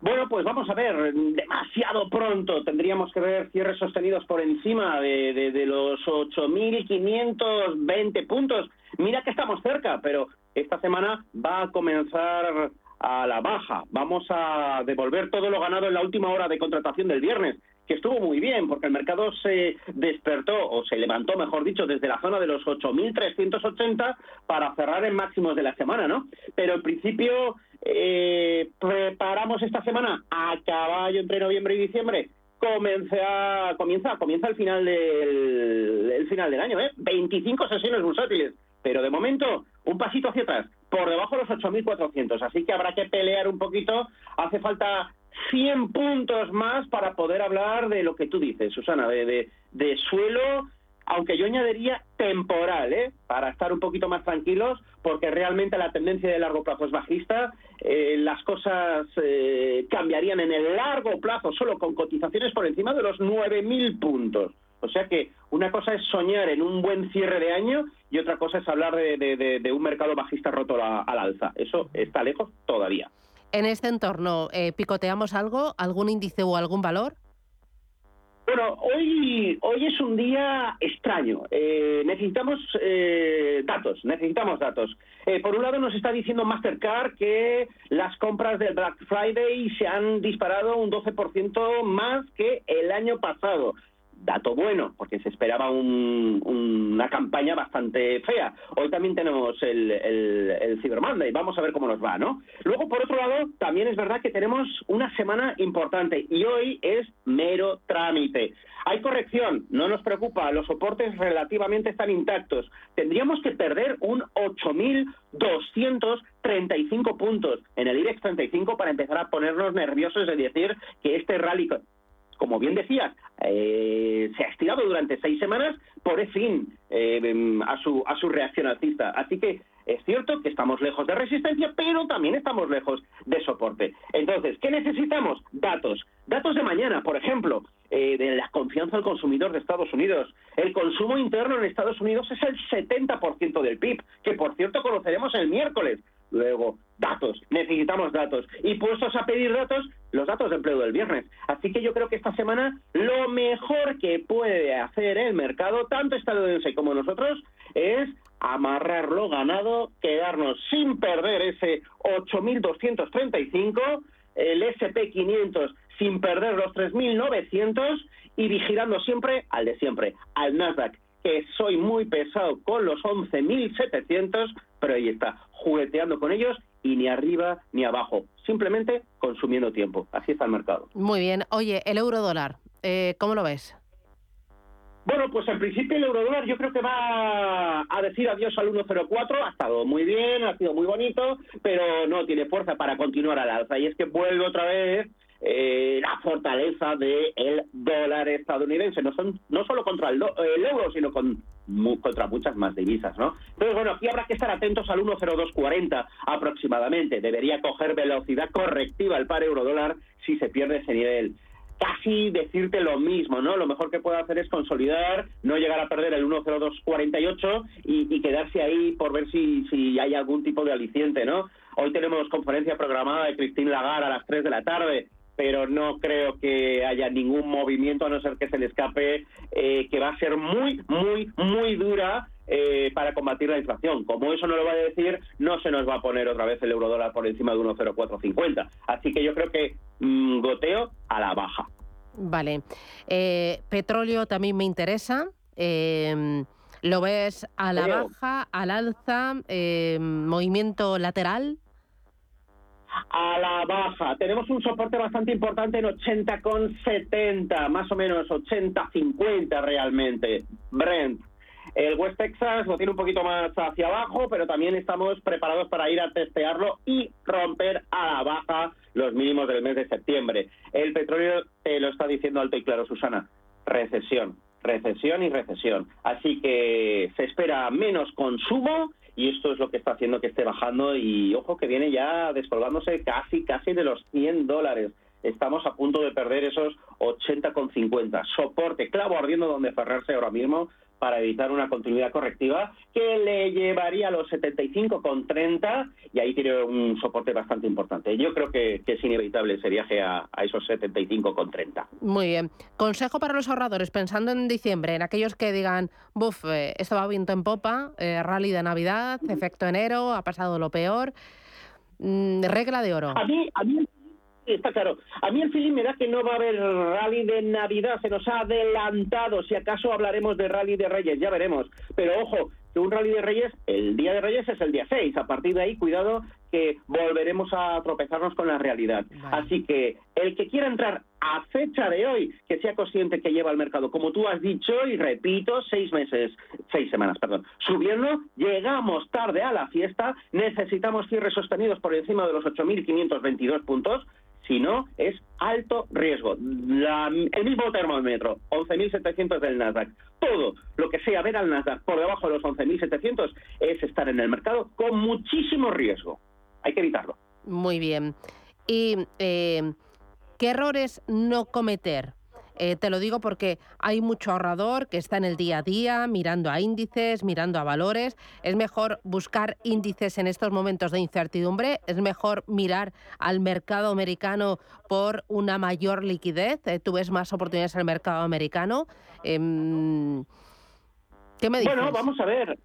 Bueno, pues vamos a ver, demasiado pronto tendríamos que ver cierres sostenidos por encima de, de- de los 8.520 puntos. Mira que estamos cerca, pero esta semana va a comenzar a la baja. Vamos a devolver todo lo ganado en la última hora de contratación del viernes que estuvo muy bien, porque el mercado se despertó, o se levantó, mejor dicho, desde la zona de los 8.380 para cerrar en máximos de la semana, ¿no? Pero en principio eh, preparamos esta semana a caballo entre noviembre y diciembre comienza, comienza, comienza el final del el final del año, ¿eh? 25 sesiones bursátiles, pero de momento un pasito hacia atrás, por debajo de los 8.400, así que habrá que pelear un poquito, hace falta 100 puntos más para poder hablar de lo que tú dices, Susana, de, de, de suelo aunque yo añadiría temporal, ¿eh? para estar un poquito más tranquilos, porque realmente la tendencia de largo plazo es bajista, eh, las cosas eh, cambiarían en el largo plazo solo con cotizaciones por encima de los 9.000 puntos. O sea que una cosa es soñar en un buen cierre de año y otra cosa es hablar de, un mercado bajista roto al alza. Eso está lejos todavía. En este entorno, ¿picoteamos algo, algún índice o algún valor? Bueno, hoy, hoy es un día extraño. Eh, necesitamos eh, datos, necesitamos datos. Eh, por un lado nos está diciendo Mastercard que las compras del Black Friday se han disparado un 12% más que el año pasado dato bueno, porque se esperaba una campaña bastante fea. Hoy también tenemos el, el, el Cyber Monday, vamos a ver cómo nos va, ¿no? Luego, por otro lado, también es verdad que tenemos una semana importante y hoy es mero trámite. Hay corrección, no nos preocupa, los soportes relativamente están intactos. Tendríamos que perder un 8.235 puntos en el IBEX 35 para empezar a ponernos nerviosos de decir que este rally como bien decías, eh, se ha estirado durante seis semanas por fin eh, a, su, a su reacción alcista. Así que es cierto que estamos lejos de resistencia, pero también estamos lejos de soporte. Entonces, ¿qué necesitamos? Datos. Datos de mañana, por ejemplo, eh, de la confianza del consumidor de Estados Unidos. El consumo interno en Estados Unidos es el 70% del PIB, que por cierto conoceremos el miércoles. Luego, datos, necesitamos datos. Y puestos a pedir datos, los datos de empleo del viernes. Así que yo creo que esta semana lo mejor que puede hacer el mercado, tanto estadounidense como nosotros, es amarrarlo ganado, quedarnos sin perder ese 8.235, el SP500 sin perder los 3.900 y vigilando siempre al de siempre, al Nasdaq, que soy muy pesado con los 11.700, pero ahí está, jugueteando con ellos y ni arriba ni abajo, simplemente consumiendo tiempo. Así está el mercado. Muy bien. Oye, el euro dólar, eh, ¿cómo lo ves? Bueno, pues en principio el eurodólar yo creo que va a decir adiós al 1.04, ha estado muy bien, ha sido muy bonito, pero no tiene fuerza para continuar al alza. Y es que vuelve otra vez eh, la fortaleza del dólar estadounidense, no, son, no solo contra el, euro, sino con, contra muchas más divisas. ¿no? Entonces, bueno, aquí habrá que estar atentos al 1,0240 aproximadamente. Debería coger velocidad correctiva el par euro-dólar si se pierde ese nivel casi decirte lo mismo, ¿no? Lo mejor que puede hacer es consolidar, no llegar a perder el 1.0248 y, y quedarse ahí por ver si, si hay algún tipo de aliciente, ¿no? Hoy tenemos conferencia programada de Cristín Lagarde a las 3 de la tarde pero no creo que haya ningún movimiento, a no ser que se le escape, eh, que va a ser muy, muy, muy dura eh, para combatir la inflación. Como eso no lo va a decir, no se nos va a poner otra vez el euro dólar por encima de 1,0450. Así que yo creo que mm, goteo a la baja. Vale. Eh, petróleo también me interesa. Em, ¿Lo ves a la baja, al alza, em, movimiento lateral? A la baja. Tenemos un soporte bastante importante en 80,70, más o menos 80,50 realmente. Brent. El West Texas lo tiene un poquito más hacia abajo, pero también estamos preparados para ir a testearlo y romper a la baja los mínimos del mes de septiembre. El petróleo te lo está diciendo alto y claro, Susana. Recesión, recesión y recesión. Así que se espera menos consumo y esto es lo que está haciendo que esté bajando y ojo que viene ya descolgándose casi, casi de los 100 dólares. Estamos a punto de perder esos 80,50. Soporte, clavo ardiendo donde cerrarse ahora mismo para evitar una continuidad correctiva que le llevaría a los 75,30 y ahí tiene un soporte bastante importante. Yo creo que, es inevitable ese viaje a, a esos 75,30. Muy bien. Consejo para los ahorradores, pensando en diciembre, en aquellos que digan, buf, eh, esto va viento en popa, eh, rally de Navidad, efecto enero, ha pasado lo peor. Mm, regla de oro. A mí, a mí está claro. A mí el feeling me da que no va a haber rally de Navidad, se nos ha adelantado. Si acaso hablaremos de rally de Reyes, ya veremos. Pero ojo, que un rally de Reyes, el día de Reyes es el día 6. A partir de ahí, cuidado que volveremos a tropezarnos con la realidad. Así que el que quiera entrar a fecha de hoy, que sea consciente que lleva al mercado, como tú has dicho, y repito, seis meses, seis semanas, perdón, subiendo, llegamos tarde a la fiesta, necesitamos cierres sostenidos por encima de los 8.522 puntos, si no, es alto riesgo. El mismo termómetro, 11.700 del Nasdaq. Todo lo que sea ver al Nasdaq por debajo de los 11.700 es estar en el mercado con muchísimo riesgo. Hay que evitarlo. Muy bien. ¿Y eh, qué errores no cometer? Eh, te lo digo porque hay mucho ahorrador que está en el día a día mirando a índices, mirando a valores. Es mejor buscar índices en estos momentos de incertidumbre. Es mejor mirar al mercado americano por una mayor liquidez. Eh, Tú ves más oportunidades en el mercado americano. Em, ¿Qué me dices? Bueno, vamos a ver.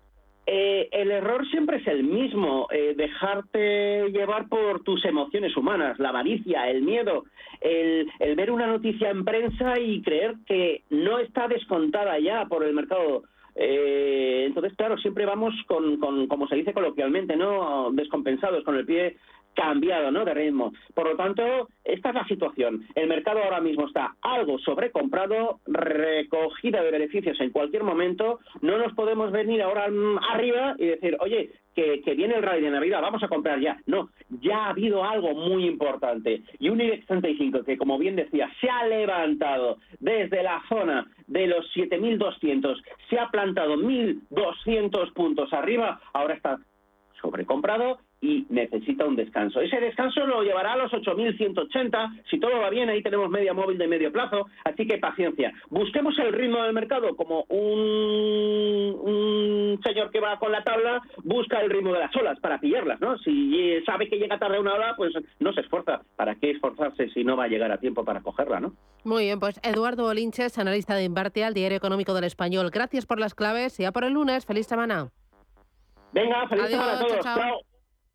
Eh, el error siempre es el mismo, eh, dejarte llevar por tus emociones humanas, la avaricia, el miedo, el, el ver una noticia en prensa y creer que no está descontada ya por el mercado. Eh, entonces, claro, siempre vamos con, con, como se dice coloquialmente, no descompensados, con el pie cambiado ¿no? de ritmo. Por lo tanto, esta es la situación. El mercado ahora mismo está algo sobrecomprado, recogida de beneficios en cualquier momento. No nos podemos venir ahora arriba y decir, oye, que, que viene el rally de Navidad, vamos a comprar ya. No, ya ha habido algo muy importante. Y un IBEX 35 que, como bien decía, se ha levantado desde la zona de los 7.200, se ha plantado 1.200 puntos arriba, ahora está sobrecomprado y necesita un descanso. Ese descanso lo llevará a los 8.180. Si todo va bien, ahí tenemos media móvil de medio plazo. Así que paciencia. Busquemos el ritmo del mercado como un, un señor que va con la tabla, busca el ritmo de las olas para pillarlas, ¿no? Si sabe que llega tarde una ola, pues no se esfuerza. ¿Para qué esforzarse si no va a llegar a tiempo para cogerla, no? Muy bien, pues Eduardo Olinches, analista de Invertia, Diario Económico del Español. Gracias por las claves y ya por el lunes. Feliz semana. Venga, feliz Adiós, semana a todos. chao, chao. Chao.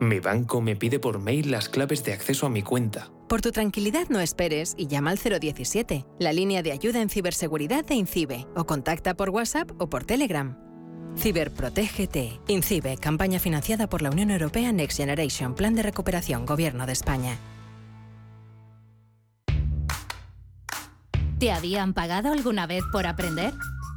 Mi banco me pide por mail las claves de acceso a mi cuenta. Por tu tranquilidad no esperes y llama al 017, la línea de ayuda en ciberseguridad de INCIBE, o contacta por WhatsApp o por Telegram. Ciberprotégete. INCIBE, campaña financiada por la Unión Europea Next Generation, Plan de Recuperación, Gobierno de España. ¿Te habían pagado alguna vez por aprender?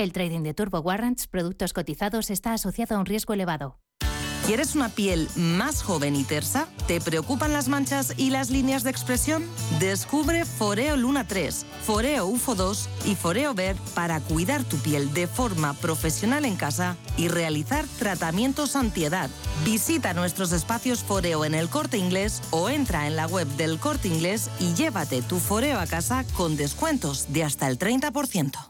El trading de Turbo Warrants, productos cotizados, está asociado a un riesgo elevado. ¿Quieres una piel más joven y tersa? ¿Te preocupan las manchas y las líneas de expresión? Descubre Foreo Luna 3, Foreo UFO 2 y Foreo Ver para cuidar tu piel de forma profesional en casa y realizar tratamientos antiedad. Visita nuestros espacios Foreo en el Corte Inglés o entra en la web del Corte Inglés y llévate tu Foreo a casa con descuentos de hasta el 30%.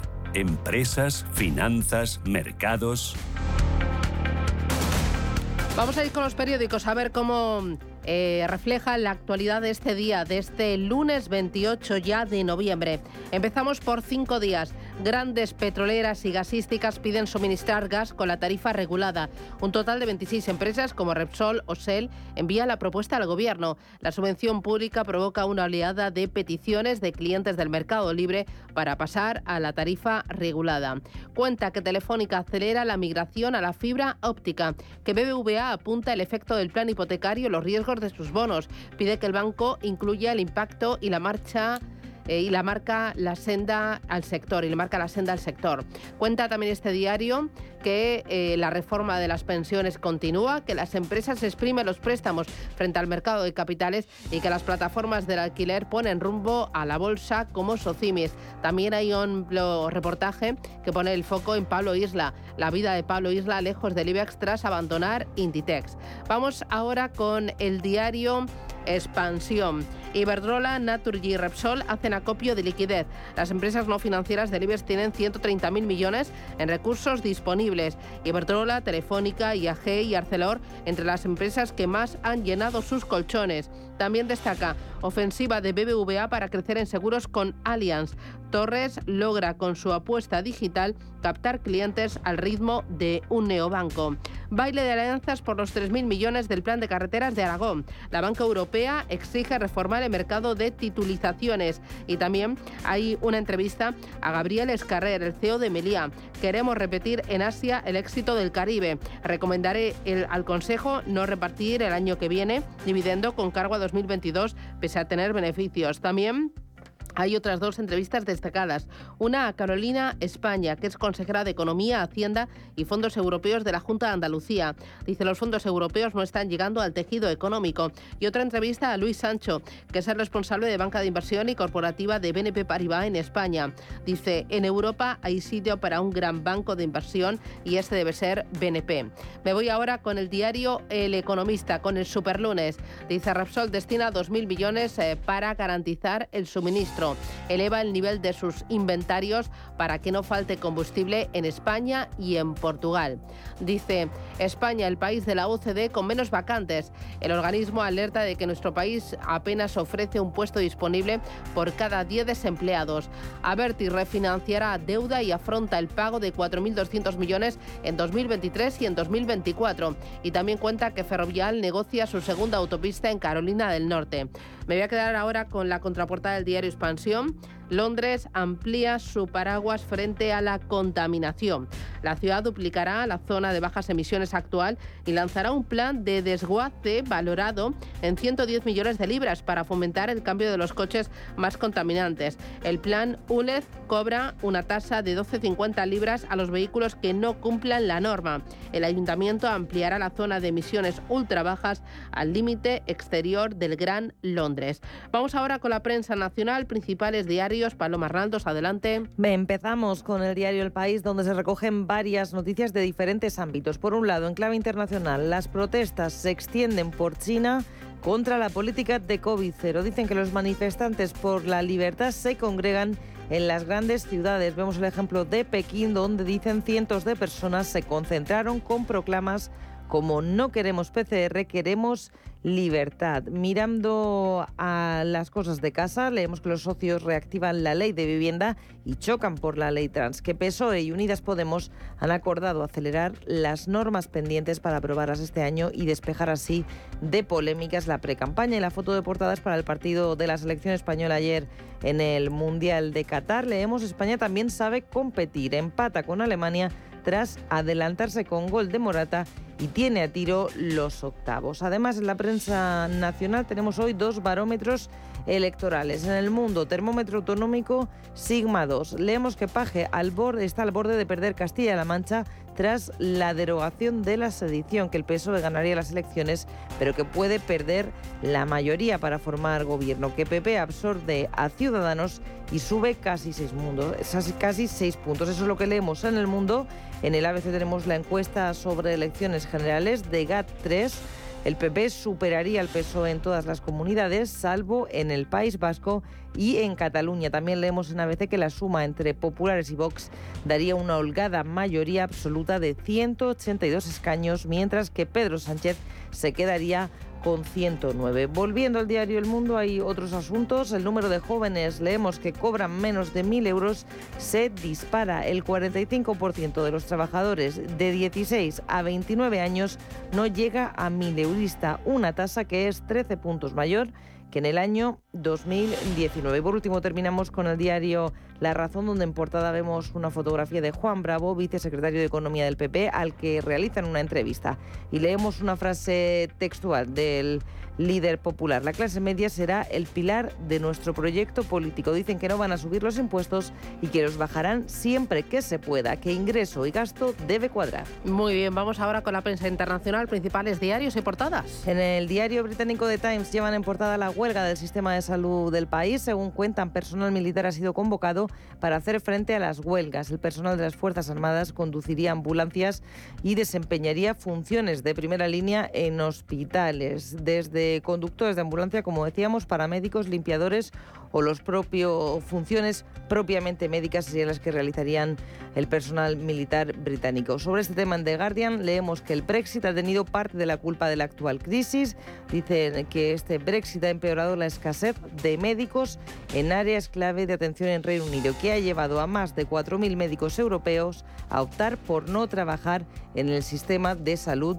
Empresas, finanzas, mercados. Vamos a ir con los periódicos a ver cómo eh, refleja la actualidad de este día, de este lunes 28 ya de noviembre. Empezamos por cinco días. Grandes petroleras y gasísticas piden suministrar gas con la tarifa regulada. Un total de 26 empresas como Repsol o Shell envía la propuesta al gobierno. La subvención pública provoca una oleada de peticiones de clientes del mercado libre para pasar a la tarifa regulada. Cuenta que Telefónica acelera la migración a la fibra óptica, que BBVA apunta el efecto del plan hipotecario y los riesgos de sus bonos. Pide que el banco incluya el impacto y la marcha eh, y la marca la senda al sector y marca la senda al sector. Cuenta también este diario que eh, la reforma de las pensiones continúa, que las empresas exprimen los préstamos frente al mercado de capitales y que las plataformas del alquiler ponen rumbo a la bolsa como Socimis. También hay un reportaje que pone el foco en Pablo Isla, la vida de Pablo Isla lejos del IBEX tras abandonar Inditex. Vamos ahora con el diario Expansión. Iberdrola, Naturgy y Repsol hacen acopio de liquidez. Las empresas no financieras del IBEX tienen 130.000 millones en recursos disponibles. Iberdrola, Telefónica, IAG y Arcelor entre las empresas que más han llenado sus colchones. También destaca ofensiva de BBVA para crecer en seguros con Allianz. Torres logra con su apuesta digital captar clientes al ritmo de un neobanco. Baile de alianzas por los 3.000 millones del plan de carreteras de Aragón. La Banca Europea exige reformar el mercado de titulizaciones. Y también hay una entrevista a Gabriel Escarrer, el CEO de Melia. Queremos repetir en Asia el éxito del Caribe. Recomendaré al Consejo no repartir el año que viene dividendo con cargo a 2022 pese a tener beneficios. También hay otras dos entrevistas destacadas. Una a Carolina España, que es consejera de Economía, Hacienda y Fondos Europeos de la Junta de Andalucía. Dice los fondos europeos no están llegando al tejido económico. Y otra entrevista a Luis Sancho, que es el responsable de banca de inversión y corporativa de BNP Paribas en España. Dice, en Europa hay sitio para un gran banco de inversión y este debe ser BNP. Me voy ahora con el diario El Economista, con el Superlunes. Dice, Repsol destina 2.000 millones eh, para garantizar el suministro eleva el nivel de sus inventarios para que no falte combustible en España y en Portugal. Dice, España, el país de la OCDE con menos vacantes. El organismo alerta de que nuestro país apenas ofrece un puesto disponible por cada 10 desempleados. Averti refinanciará deuda y afronta el pago de 4.200 millones en 2023 y en 2024. Y también cuenta que Ferrovial negocia su segunda autopista en Carolina del Norte. Me voy a quedar ahora con la contraportada del diario Expansión Londres amplía su paraguas frente a la contaminación. La ciudad duplicará la zona de bajas emisiones actual y lanzará un plan de desguace valorado en 110 millones de libras para fomentar el cambio de los coches más contaminantes. El plan ULEZ cobra una tasa de 12,50 libras a los vehículos que no cumplan la norma. El ayuntamiento ampliará la zona de emisiones ultra bajas al límite exterior del Gran Londres. Vamos ahora con la prensa nacional, principales diarios Paloma Raldos, adelante. Empezamos con el diario El País, donde se recogen varias noticias de diferentes ámbitos. Por un lado, en clave internacional, las protestas se extienden por China contra la política de COVID-0. Dicen que los manifestantes por la libertad se congregan en las grandes ciudades. Vemos el ejemplo de Pekín, donde dicen cientos de personas se concentraron con proclamas como no queremos PCR, queremos libertad. Mirando a las cosas de casa, leemos que los socios reactivan la ley de vivienda y chocan por la ley trans, que PSOE y Unidas Podemos han acordado acelerar las normas pendientes para aprobarlas este año y despejar así de polémicas la precampaña y la foto de portadas para el partido de la selección española ayer en el Mundial de Qatar. Leemos España también sabe competir, empata con Alemania tras adelantarse con gol de Morata y tiene a tiro los octavos. Además, en la prensa nacional tenemos hoy dos barómetros electorales. En el mundo, termómetro autonómico Sigma 2. Leemos que Paje al borde, está al borde de perder Castilla-La Mancha tras la derogación de la sedición, que el PSOE ganaría las elecciones, pero que puede perder la mayoría para formar gobierno, que PP absorbe a Ciudadanos y sube casi seis, mundos, casi seis puntos. Eso es lo que leemos en el mundo. En el ABC tenemos la encuesta sobre elecciones generales de GAT3 el PP superaría al PSOE en todas las comunidades, salvo en el País Vasco y en Cataluña. También leemos en ABC que la suma entre populares y Vox daría una holgada mayoría absoluta de 182 escaños, mientras que Pedro Sánchez se quedaría con 109. Volviendo al diario El Mundo, hay otros asuntos. El número de jóvenes, leemos que cobran menos de 1.000 euros, se dispara. El 45% de los trabajadores de 16 a 29 años no llega a 1.000 eurista, una tasa que es 13 puntos mayor que en el año 2019. Por último, terminamos con el diario La Razón, donde en portada vemos una fotografía de Juan Bravo, vicesecretario de Economía del PP, al que realizan una entrevista. Y leemos una frase textual del líder popular. La clase media será el pilar de nuestro proyecto político. Dicen que no van a subir los impuestos y que los bajarán siempre que se pueda, que ingreso y gasto debe cuadrar. Muy bien, vamos ahora con la prensa internacional, principales diarios y portadas. En el diario británico The Times llevan en portada la huelga del sistema de salud del país. Según cuentan, personal militar ha sido convocado para hacer frente a las huelgas. El personal de las Fuerzas Armadas conduciría ambulancias y desempeñaría funciones de primera línea en hospitales. Desde conductores de ambulancia, como decíamos, paramédicos, limpiadores o los propios funciones propiamente médicas serían las que realizarían el personal militar británico. Sobre este tema en The Guardian leemos que el Brexit ha tenido parte de la culpa de la actual crisis. Dicen que este Brexit ha empeorado la escasez de médicos en áreas clave de atención en Reino Unido, que ha llevado a más de 4.000 médicos europeos a optar por no trabajar en el sistema de salud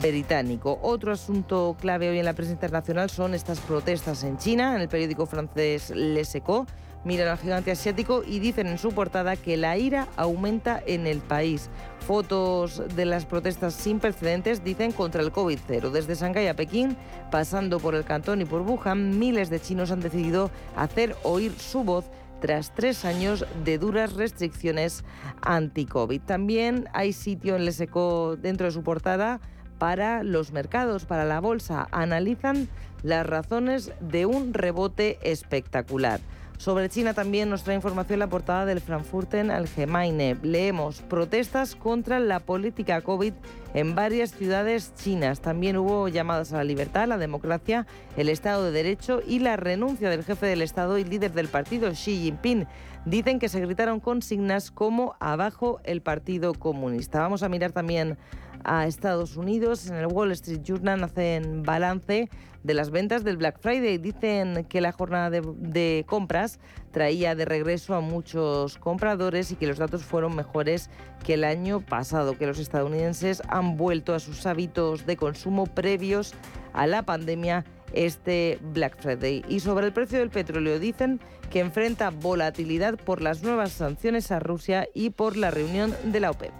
británico. Otro asunto clave hoy en la prensa internacional son estas protestas en China. En el periódico francés Le Seco miran al gigante asiático y dicen en su portada que la ira aumenta en el país. Fotos de las protestas sin precedentes dicen contra el COVID-0. Desde Shanghái a Pekín, pasando por el Cantón y por Wuhan, miles de chinos han decidido hacer oír su voz tras tres años de duras restricciones anti-COVID. También hay sitio en Leseco dentro de su portada para los mercados, para la bolsa. Analizan las razones de un rebote espectacular. Sobre China también nos trae información la portada del Frankfurten Allgemeine. Leemos protestas contra la política COVID en varias ciudades chinas. También hubo llamadas a la libertad, la democracia, el Estado de Derecho y la renuncia del jefe del Estado y líder del partido, Xi Jinping. Dicen que se gritaron consignas como abajo el Partido Comunista. Vamos a mirar también a Estados Unidos. En el Wall Street Journal hacen balance de las ventas del Black Friday. Dicen que la jornada de, compras traía de regreso a muchos compradores y que los datos fueron mejores que el año pasado, que los estadounidenses han vuelto a sus hábitos de consumo previos a la pandemia este Black Friday. Y sobre el precio del petróleo dicen que enfrenta volatilidad por las nuevas sanciones a Rusia y por la reunión de la OPEP.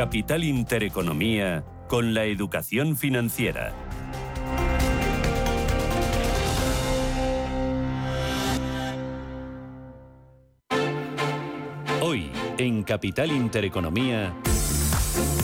Capital Intereconomía con la educación financiera. Hoy, en Capital Intereconomía.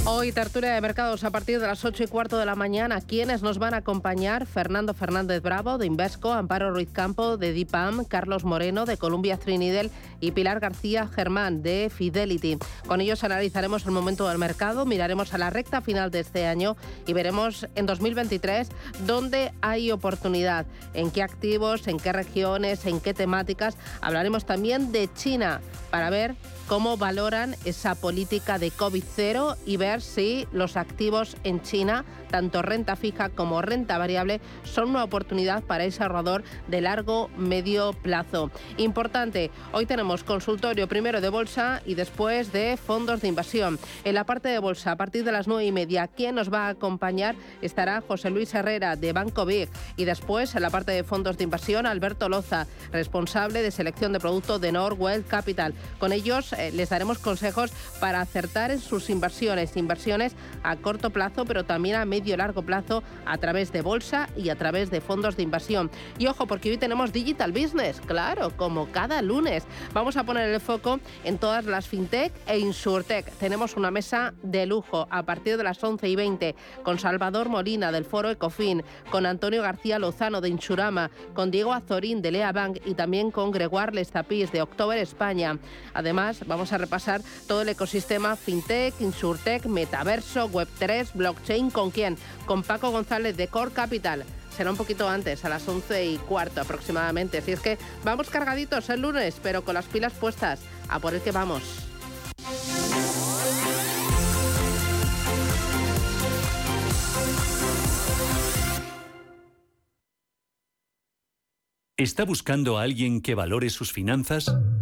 Hoy tertulia de mercados a partir de las 8 y cuarto de la mañana. ¿Quiénes nos van a acompañar? Fernando Fernández Bravo de Invesco, Amparo Ruiz Campo de DIPAM, Carlos Moreno de Columbia Trinidel y Pilar García Germán de Fidelity. Con ellos analizaremos el momento del mercado, miraremos a la recta final de este año y veremos en 2023 dónde hay oportunidad, en qué activos, en qué regiones, en qué temáticas. Hablaremos también de China para ver cómo valoran esa política de COVID-0 y ver si los activos en China, tanto renta fija como renta variable, son una oportunidad para ese ahorrador de largo medio plazo. Importante, hoy tenemos consultorio primero de bolsa y después de fondos de inversión. En la parte de bolsa, a partir de las nueve y media, ¿quién nos va a acompañar? Estará José Luis Herrera de Banco Big y después en la parte de fondos de inversión, Alberto Loza, responsable de selección de producto de Norwell Capital. Con ellos eh, les daremos consejos para acertar en sus inversiones, inversiones a corto plazo, pero también a medio y largo plazo a través de bolsa y a través de fondos de inversión. Y ojo, porque hoy tenemos Digital Business, claro, como cada lunes. Vamos a poner el foco en todas las fintech e insurtech. Tenemos una mesa de lujo a partir de las 11 y 20 con Salvador Molina del Foro Ecofin, con Antonio García Lozano de Insurama, con Diego Azorín de Lea Bank y también con Gregoire Lestapis de October España. Además, Vamos a repasar todo el ecosistema FinTech, Insurtech, Metaverso, Web3, Blockchain. ¿Con quién? Con Paco González de Core Capital será un poquito antes, a las 11 y cuarto aproximadamente. Si es que vamos cargaditos el lunes, pero con las pilas puestas, a por el que vamos. ¿Está buscando a alguien que valore sus finanzas?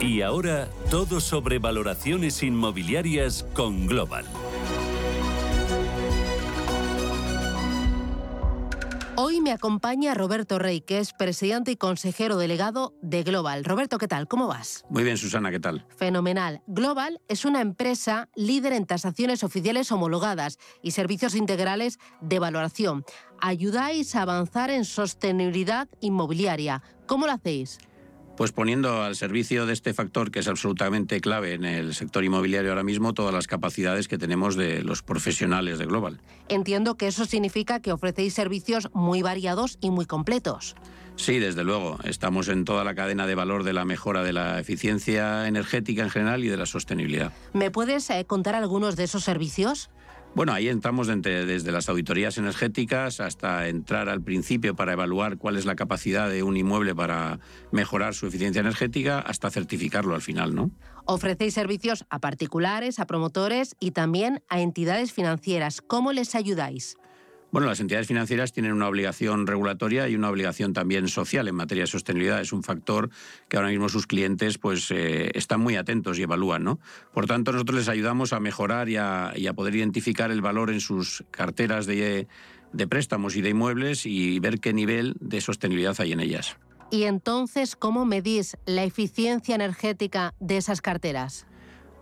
Y ahora todo sobre valoraciones inmobiliarias con Global. Hoy me acompaña Roberto Rey, que es presidente y consejero delegado de Global. Roberto, ¿qué tal? ¿Cómo vas? Muy bien, Susana, ¿qué tal? Fenomenal. Global es una empresa líder en tasaciones oficiales homologadas y servicios integrales de valoración. Ayudáis a avanzar en sostenibilidad inmobiliaria. ¿Cómo lo hacéis? Pues poniendo al servicio de este factor que es absolutamente clave en el sector inmobiliario ahora mismo todas las capacidades que tenemos de los profesionales de Global. Entiendo que eso significa que ofrecéis servicios muy variados y muy completos. Sí, desde luego. Estamos en toda la cadena de valor de la mejora de la eficiencia energética en general y de la sostenibilidad. ¿Me puedes eh, contar algunos de esos servicios? Bueno, ahí entramos desde las auditorías energéticas hasta entrar al principio para evaluar cuál es la capacidad de un inmueble para mejorar su eficiencia energética hasta certificarlo al final, ¿no? Ofrecéis servicios a particulares, a promotores y también a entidades financieras. ¿Cómo les ayudáis? Bueno, las entidades financieras tienen una obligación regulatoria y una obligación también social en materia de sostenibilidad. Es un factor que ahora mismo sus clientes pues, eh, están muy atentos y evalúan. ¿no? Por tanto, nosotros les ayudamos a mejorar y a, poder identificar el valor en sus carteras de, de préstamos y de inmuebles y ver qué nivel de sostenibilidad hay en ellas. Y entonces, ¿cómo medís la eficiencia energética de esas carteras?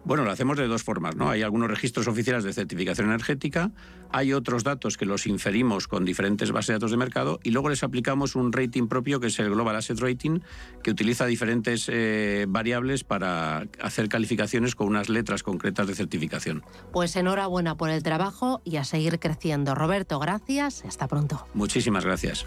Bueno, lo hacemos de dos formas, ¿no? Hay algunos registros oficiales de certificación energética, hay otros datos que los inferimos con diferentes bases de datos de mercado y luego les aplicamos un rating propio que es el Global Asset Rating, que utiliza diferentes eh, variables para hacer calificaciones con unas letras concretas de certificación. Pues enhorabuena por el trabajo y a seguir creciendo. Roberto, gracias. Hasta pronto. Muchísimas gracias.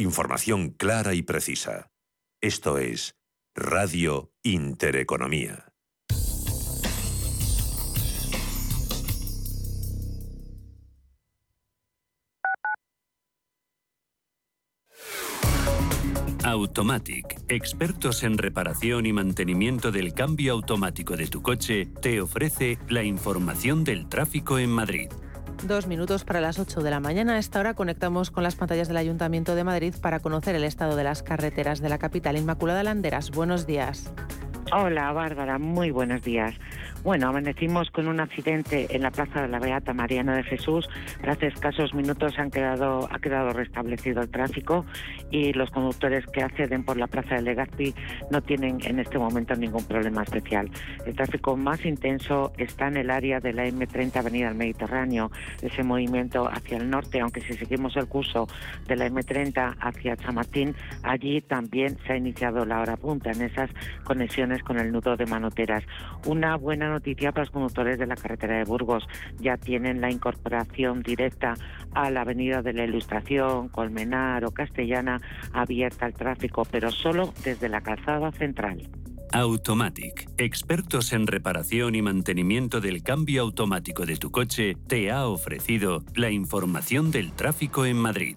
Información clara y precisa. Esto es Radio Intereconomía. Automatic, expertos en reparación y mantenimiento del cambio automático de tu coche, te ofrece la información del tráfico en Madrid. Dos minutos para las 8 de la mañana. A esta hora conectamos con las pantallas del Ayuntamiento de Madrid para conocer el estado de las carreteras de la capital. Inmaculada Landeras, buenos días. Hola Bárbara, muy buenos días. Bueno, amanecimos con un accidente en la Plaza de la Beata Mariana de Jesús. Hace escasos minutos han quedado, ha quedado restablecido el tráfico y los conductores que acceden por la Plaza de Legazpi no tienen en este momento ningún problema especial. El tráfico más intenso está en el área de la M30 Avenida del Mediterráneo, ese movimiento hacia el norte, aunque si seguimos el curso de la M30 hacia Chamartín, allí también se ha iniciado la hora punta en esas conexiones con el nudo de Manoteras. Una noticia para los conductores de la carretera de Burgos. Ya tienen la incorporación directa a la avenida de la Ilustración, Colmenar o Castellana abierta al tráfico, pero solo desde la calzada central. Automatic, expertos en reparación y mantenimiento del cambio automático de tu coche, te ha ofrecido la información del tráfico en Madrid.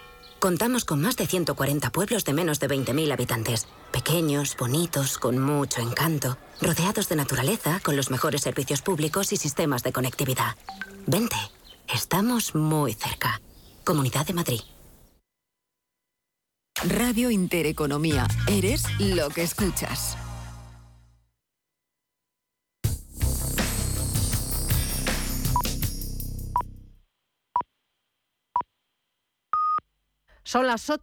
Contamos con más de 140 pueblos de menos de 20.000 habitantes. Pequeños, bonitos, con mucho encanto, rodeados de naturaleza, con los mejores servicios públicos y sistemas de conectividad. Vente, estamos muy cerca. Comunidad de Madrid. Radio Intereconomía. Eres lo que escuchas. Son las 8.